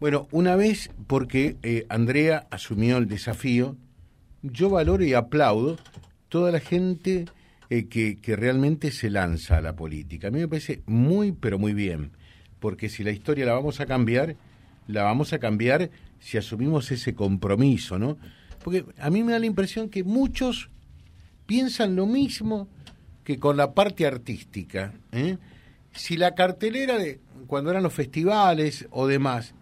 Bueno, una vez, porque eh, Andrea asumió el desafío, yo valoro y aplaudo toda la gente eh, que, que realmente se lanza a la política. A mí me parece muy, pero muy bien, porque si la historia la vamos a cambiar, la vamos a cambiar si asumimos ese compromiso, ¿no? Porque a mí me da la impresión que muchos piensan lo mismo que con la parte artística. ¿eh? Si la cartelera de cuando eran los festivales o demás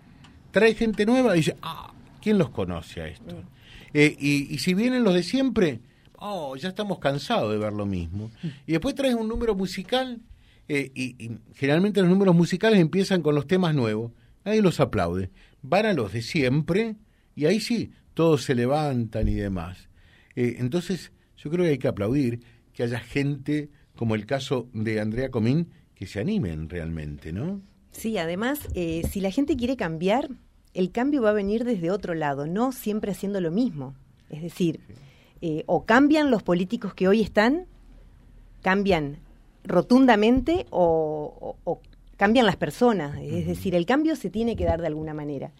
trae gente nueva, dice, ah, ¿quién los conoce a esto? Mm. Eh, y, si vienen los de siempre, oh, ya estamos cansados de ver lo mismo. Y después traes un número musical, eh, y, generalmente los números musicales empiezan con los temas nuevos, nadie los aplaude. Van a los de siempre, y ahí sí, todos se levantan y demás. Eh, entonces, yo creo que hay que aplaudir que haya gente, como el caso de Andrea Comín, que se animen realmente, ¿no? Sí, además, eh, si la gente quiere cambiar, el cambio va a venir desde otro lado, no siempre haciendo lo mismo. Es decir, eh, o cambian los políticos que hoy están, cambian rotundamente o, cambian las personas. Es decir, el cambio se tiene que dar de alguna manera.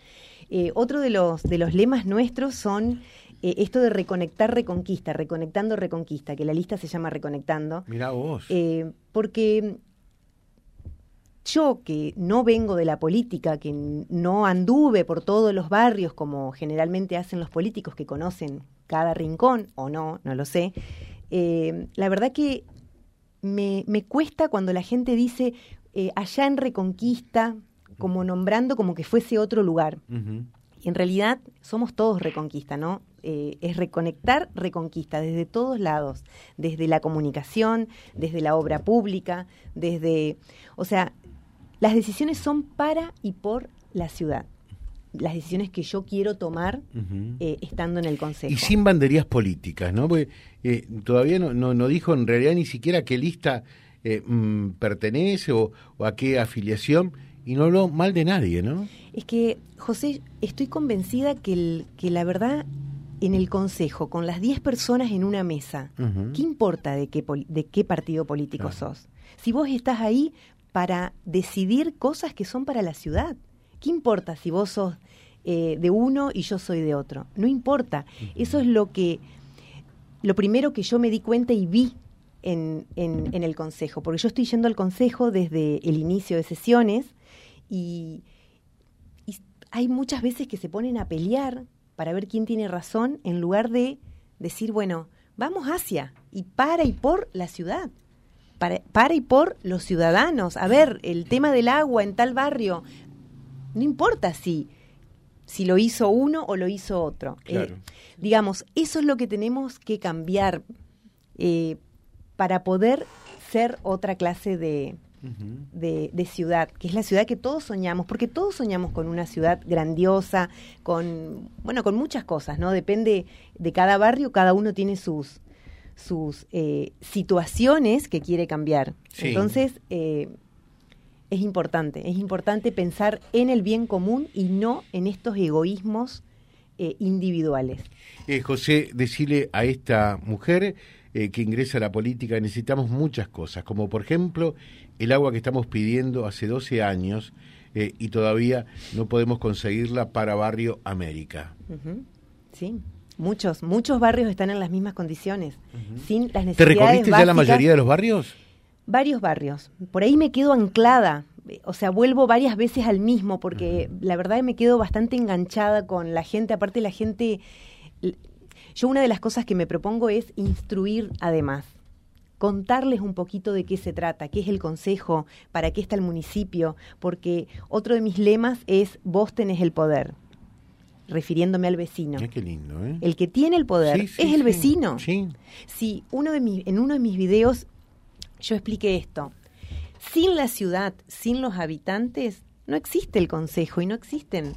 Eh, otro de los, de los lemas nuestros son esto de reconectar reconquista, reconectando reconquista, que la lista se llama reconectando. Mira vos. porque yo que no vengo de la política, que no anduve por todos los barrios como generalmente hacen los políticos que conocen cada rincón, o no, no lo sé, eh, la verdad que me, cuesta cuando la gente dice eh, allá en Reconquista, como nombrando como que fuese otro lugar. Y en realidad somos todos Reconquista, ¿no? Eh, es reconectar Reconquista desde todos lados, desde la comunicación, desde la obra pública, desde, o sea, las decisiones son para y por la ciudad. Las decisiones que yo quiero tomar eh, estando en el Consejo. Y sin banderías políticas, ¿no? Porque eh, todavía no, no, dijo en realidad ni siquiera a qué lista eh, mm, pertenece o, a qué afiliación y no habló mal de nadie, ¿no? Es que, José, estoy convencida que, el, que la verdad en el Consejo, con las 10 personas en una mesa, ¿qué importa de qué, de qué partido político sos? Si vos estás ahí para decidir cosas que son para la ciudad. ¿Qué importa si vos sos eh, de uno y yo soy de otro? No importa. Eso es lo que, lo primero que yo me di cuenta y vi en, en, el consejo, porque yo estoy yendo al consejo desde el inicio de sesiones y, y hay muchas veces que se ponen a pelear para ver quién tiene razón en lugar de decir, bueno, vamos hacia y para y por la ciudad para, y por los ciudadanos. A ver, el tema del agua en tal barrio, no importa si, si lo hizo uno o lo hizo otro. Eh, digamos, eso es lo que tenemos que cambiar eh, para poder ser otra clase de, de, ciudad, que es la ciudad que todos soñamos, porque todos soñamos con una ciudad grandiosa, con, bueno, con muchas cosas, ¿no? Depende de cada barrio, cada uno tiene sus, sus eh, situaciones que quiere cambiar. Entonces, eh, es importante, es importante pensar en el bien común y no en estos egoísmos eh, individuales. José, decirle a esta mujer que ingresa a la política, necesitamos muchas cosas, como por ejemplo el agua que estamos pidiendo hace 12 años y todavía no podemos conseguirla para Barrio América. Sí. Muchos, muchos barrios están en las mismas condiciones, sin las necesidades ¿Te recorriste ya la mayoría de los barrios? Varios barrios. Por ahí me quedo anclada, o sea, vuelvo varias veces al mismo, porque la verdad me quedo bastante enganchada con la gente. Aparte, la gente. Yo, una de las cosas que me propongo es instruir además contarles un poquito de qué se trata, qué es el consejo, para qué está el municipio, porque otro de mis lemas es vos tenés el poder refiriéndome al vecino. qué lindo, ¿eh? El que tiene el poder es el vecino. Sí. Si uno de mis, en uno de mis videos yo expliqué esto. Sin la ciudad, sin los habitantes, no existe el consejo y no existen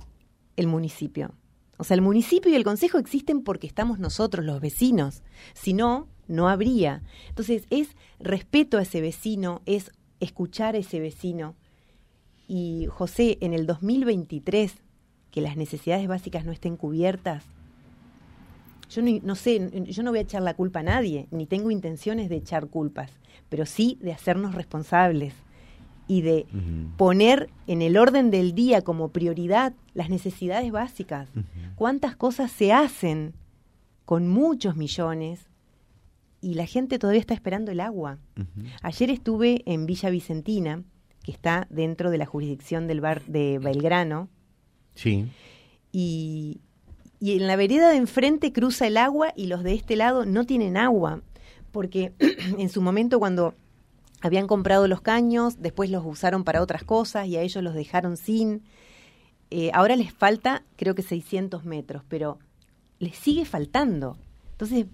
el municipio. O sea, el municipio y el consejo existen porque estamos nosotros, los vecinos. Si no, no habría. Entonces, es respeto a ese vecino, es escuchar a ese vecino. Y José, en el 2023 que las necesidades básicas no estén cubiertas, yo no, sé, yo no voy a echar la culpa a nadie, ni tengo intenciones de echar culpas, pero sí de hacernos responsables y de poner en el orden del día como prioridad las necesidades básicas. ¿Cuántas cosas se hacen con muchos millones y la gente todavía está esperando el agua? Ayer estuve en Villa Vicentina, que está dentro de la jurisdicción del bar de Belgrano. Sí. Y, y en la vereda de enfrente cruza el agua y los de este lado no tienen agua, porque en su momento cuando habían comprado los caños, después los usaron para otras cosas y a ellos los dejaron sin. Eh, ahora les falta, creo que 600 metros, pero les sigue faltando. Entonces,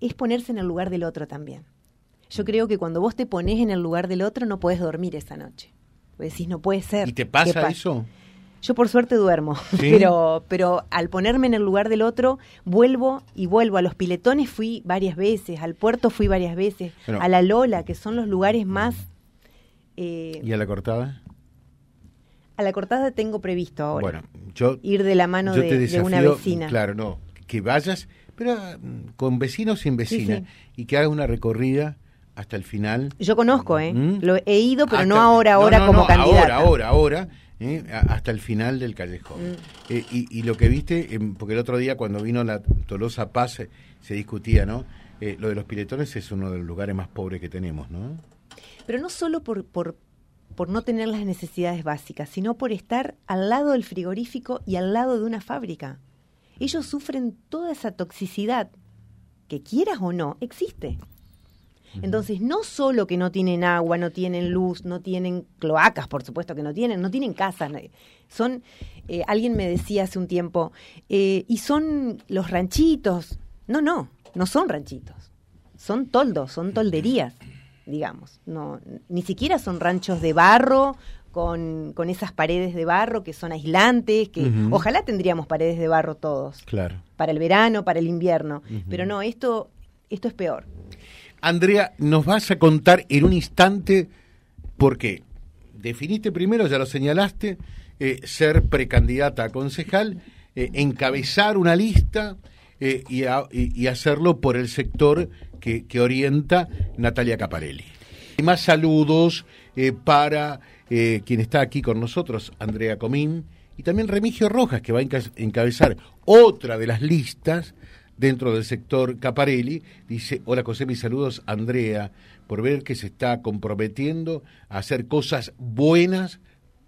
es ponerse en el lugar del otro también. Yo creo que cuando vos te pones en el lugar del otro, no puedes dormir esa noche. Pues decís, no puede ser. ¿Y te pasa eso? Yo por suerte duermo, pero, pero al ponerme en el lugar del otro, vuelvo y vuelvo. A los piletones fui varias veces, al puerto fui varias veces, a la Lola, que son los lugares más... Eh, ¿Y a la cortada? A la cortada tengo previsto ahora. Bueno, yo, ir de la mano de, una vecina. Claro, no, que vayas, pero mm, con vecinos sin vecina, y que hagas una recorrida hasta el final. Yo conozco, ¿eh? ¿Mm? Lo he ido, pero no ahora, ahora como candidata. Ahora, ahora, ahora ¿eh? hasta el final del callejón. Mm. Eh, y, lo que viste, em, porque el otro día cuando vino la Tolosa Paz se discutía, ¿no? Eh, lo de los piletones es uno de los lugares más pobres que tenemos, ¿no? Pero no solo por, por, por no tener las necesidades básicas, sino por estar al lado del frigorífico y al lado de una fábrica. Ellos sufren toda esa toxicidad, que quieras o no, existe. Entonces, no solo que no tienen agua, no tienen luz, no tienen cloacas, por supuesto que no tienen, no tienen casas. Son, eh, alguien me decía hace un tiempo, eh, y son los ranchitos. No, no, no son ranchitos. Son toldos, son tolderías, digamos. No, ni siquiera son ranchos de barro con, con, esas paredes de barro que son aislantes, que ojalá tendríamos paredes de barro todos. Claro. Para el verano, para el invierno. Pero no, esto, esto es peor. Andrea, nos vas a contar en un instante por qué. Definiste primero, ya lo señalaste, eh, ser precandidata a concejal, eh, encabezar una lista eh, y, hacerlo por el sector que, orienta Natalia Caparelli. Y más saludos para quien está aquí con nosotros, Andrea Comín, y también Remigio Rojas, que va a encabezar otra de las listas dentro del sector Caparelli. Dice, hola José, mis saludos Andrea, por ver que se está comprometiendo a hacer cosas buenas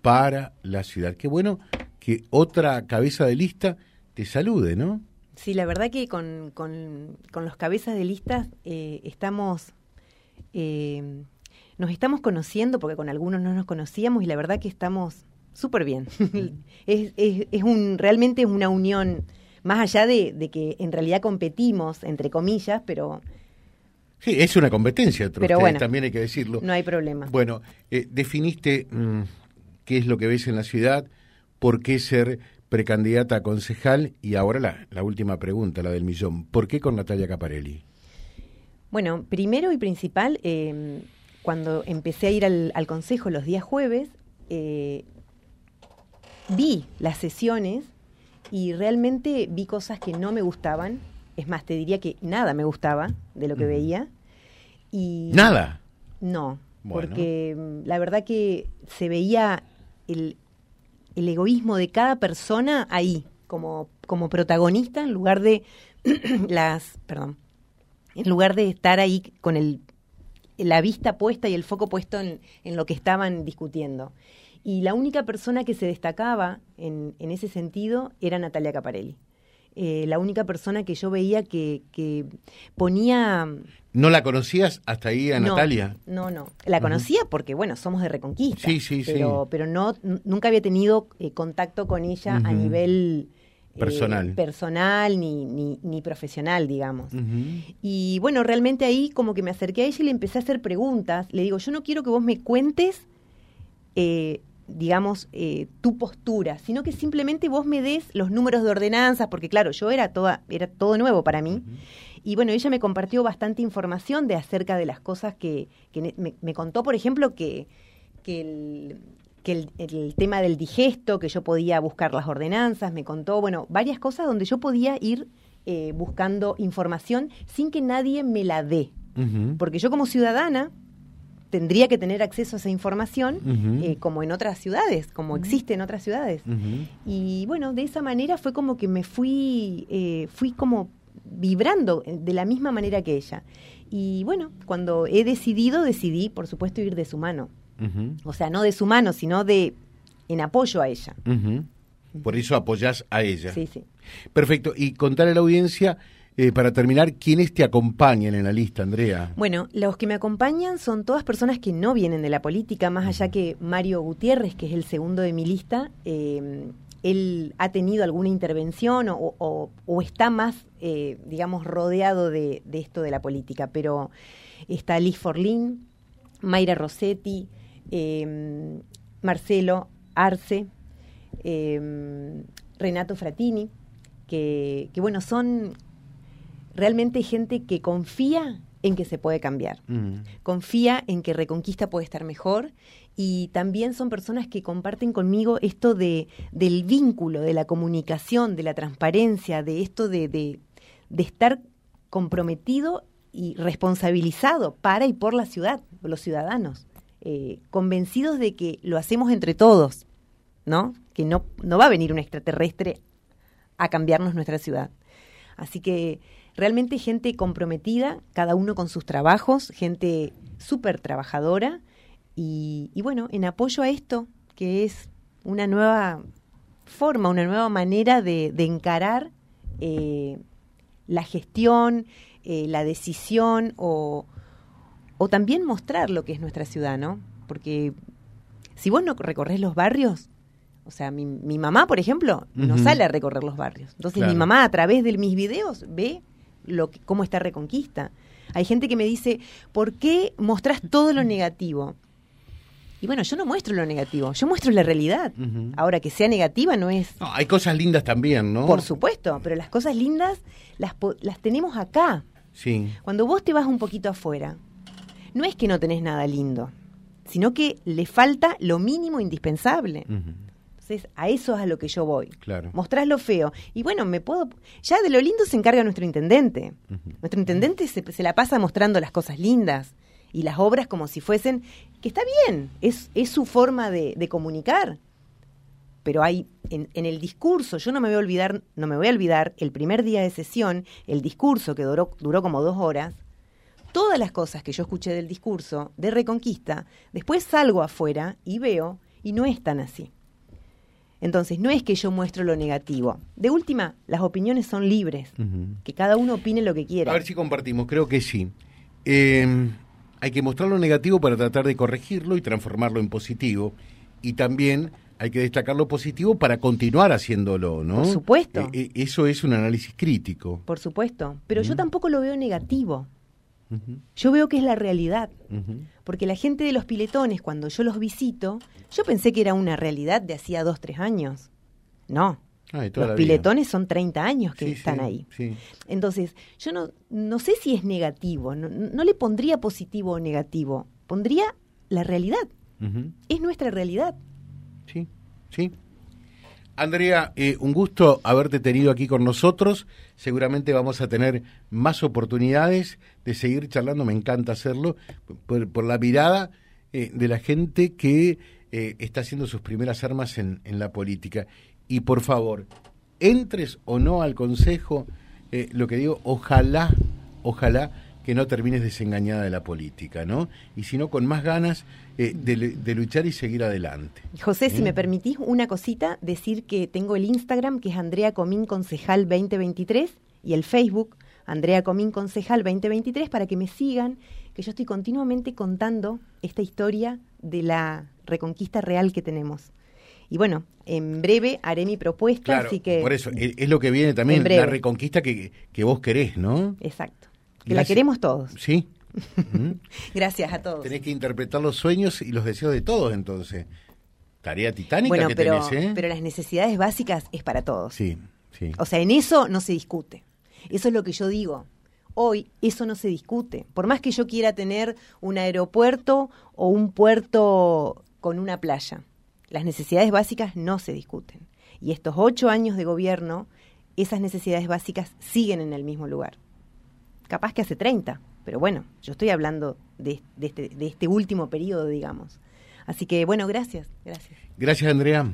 para la ciudad. Qué bueno que otra cabeza de lista te salude, ¿no? Sí, la verdad que con, con, los cabezas de listas eh, estamos... Eh, nos estamos conociendo porque con algunos no nos conocíamos y la verdad que estamos súper bien. es, es, es un, realmente es una unión más allá de, que en realidad competimos, entre comillas, pero... Sí, es una competencia, pero también hay que decirlo. No hay problema. Bueno, eh, definiste mm, qué es lo que ves en la ciudad, por qué ser precandidata a concejal y ahora la, la última pregunta, la del millón. ¿Por qué con Natalia Caparelli? Bueno, primero y principal, em, cuando empecé a ir al, al consejo los días jueves, eh, vi las sesiones y realmente vi cosas que no me gustaban. Es más, te diría que nada me gustaba de lo que veía. Y ¿Nada? No, porque mm, la verdad que se veía el, el egoísmo de cada persona ahí, como, como protagonista, en lugar de las, perdón, en lugar de estar ahí con el, la vista puesta y el foco puesto en, en lo que estaban discutiendo. Y la única persona que se destacaba en, en ese sentido era Natalia Caparelli. Eh, la única persona que yo veía que, que, ponía... ¿No la conocías hasta ahí a Natalia? No, no. La conocía porque, bueno, somos de Reconquista. Sí, sí, pero, sí. Pero no, nunca había tenido eh, contacto con ella a nivel... Eh, personal. personal ni, ni, ni, profesional, digamos. Y bueno, realmente ahí como que me acerqué a ella y le empecé a hacer preguntas. Le digo, yo no quiero que vos me cuentes digamos, eh, tu postura, sino que simplemente vos me des los números de ordenanzas, porque claro, yo era toda, era todo nuevo para mí. Y bueno, ella me compartió bastante información de acerca de las cosas que, me, contó, por ejemplo, que, que, el, que el, tema del digesto, que yo podía buscar las ordenanzas, me contó, bueno, varias cosas donde yo podía ir eh, buscando información sin que nadie me la dé. Porque yo como ciudadana tendría que tener acceso a esa información eh, como en otras ciudades, como existe en otras ciudades. Y bueno, de esa manera fue como que me fui, eh, fui como vibrando de la misma manera que ella. Y bueno, cuando he decidido, decidí, por supuesto, ir de su mano. O sea, no de su mano, sino de en apoyo a ella. Por eso apoyás a ella. Sí, sí. Perfecto. Y contar a la audiencia eh, para terminar, ¿quiénes te acompañan en la lista, Andrea? Bueno, los que me acompañan son todas personas que no vienen de la política, más allá que Mario Gutiérrez, que es el segundo de mi lista, eh, él ha tenido alguna intervención o, está más, eh, digamos, rodeado de, esto de la política, pero está Liz Forlín, Mayra Rossetti, Marcelo Arce, Renato Fratini, que, que, bueno, son realmente gente que confía en que se puede cambiar, confía en que Reconquista puede estar mejor y también son personas que comparten conmigo esto de, del vínculo, de la comunicación, de la transparencia, de esto de, de, estar comprometido y responsabilizado para y por la ciudad, los ciudadanos, eh, convencidos de que lo hacemos entre todos, ¿no? Que no, no va a venir un extraterrestre a cambiarnos nuestra ciudad. Así que realmente gente comprometida, cada uno con sus trabajos, gente súper trabajadora y, bueno, en apoyo a esto, que es una nueva forma, una nueva manera de, encarar eh, la gestión, eh, la decisión o, o también mostrar lo que es nuestra ciudad, ¿no? Porque si vos no recorres los barrios, o sea, mi, mi mamá, por ejemplo, no sale a recorrer los barrios. Entonces mi mamá a través de mis videos ve lo cómo está Reconquista. Hay gente que me dice, ¿por qué mostrás todo lo negativo? Y bueno, yo no muestro lo negativo, yo muestro la realidad. Ahora, que sea negativa no es... hay cosas lindas también, ¿no? Por supuesto, pero las cosas lindas las, las tenemos acá. Sí. Cuando vos te vas un poquito afuera, no es que no tenés nada lindo, sino que le falta lo mínimo indispensable. Entonces, a eso es a lo que yo voy. Claro. Mostrás lo feo. Y bueno, me puedo. Ya de lo lindo se encarga nuestro intendente. Nuestro intendente se, la pasa mostrando las cosas lindas y las obras como si fuesen. que está bien, es, es su forma de, comunicar. Pero hay en, en, el discurso, yo no me voy a olvidar, no me voy a olvidar el primer día de sesión, el discurso que duró, duró como dos horas, todas las cosas que yo escuché del discurso de Reconquista, después salgo afuera y veo y no es tan así. Entonces, no es que yo muestro lo negativo. De última, las opiniones son libres, que cada uno opine lo que quiera. A ver si compartimos, creo que sí. Em, hay que mostrar lo negativo para tratar de corregirlo y transformarlo en positivo. Y también hay que destacar lo positivo para continuar haciéndolo, ¿no? Por supuesto. E, e, eso es un análisis crítico. Por supuesto. Pero yo tampoco lo veo negativo. Yo veo que es la realidad. Porque la gente de los piletones, cuando yo los visito, yo pensé que era una realidad de hacía dos, tres años. No. los piletones son 30 años que están ahí. Entonces, yo no, no sé si es negativo, no, le pondría positivo o negativo, pondría la realidad. Es nuestra realidad. Sí, sí. Andrea, eh, un gusto haberte tenido aquí con nosotros. Seguramente vamos a tener más oportunidades de seguir charlando. Me encanta hacerlo por, la mirada eh, de la gente que eh, está haciendo sus primeras armas en, en, la política. Y por favor, entres o no al Consejo, lo que digo, ojalá, ojalá que no termines desengañada de la política, ¿no? Y sino con más ganas eh, de, luchar y seguir adelante. José, si me permitís una cosita, decir que tengo el Instagram, que es Andrea Comín Concejal 2023, y el Facebook, Andrea Comín Concejal 2023, para que me sigan, que yo estoy continuamente contando esta historia de la reconquista real que tenemos. Y bueno, en breve haré mi propuesta, así que... Por eso, es lo que viene también, la reconquista que, que vos querés, ¿no? Exacto. Que la queremos todos. Sí. Gracias a todos. Tenés que interpretar los sueños y los deseos de todos, entonces. Tarea titánica bueno, que pero, tenés, ¿eh? pero las necesidades básicas es para todos. Sí, sí. O sea, en eso no se discute. Eso es lo que yo digo. Hoy eso no se discute. Por más que yo quiera tener un aeropuerto o un puerto con una playa, las necesidades básicas no se discuten. Y estos ocho años de gobierno, esas necesidades básicas siguen en el mismo lugar capaz que hace 30. pero bueno, yo estoy hablando de, este, de este último periodo, digamos. Así que bueno, gracias, gracias. Gracias, Andrea.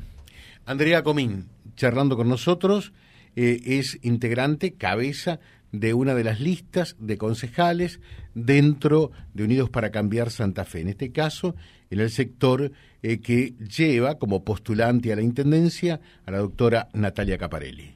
Andrea Comín, charlando con nosotros, eh, es integrante, cabeza de una de las listas de concejales dentro de Unidos para Cambiar Santa Fe. En este caso, en el sector eh, que lleva como postulante a la Intendencia a la doctora Natalia Caparelli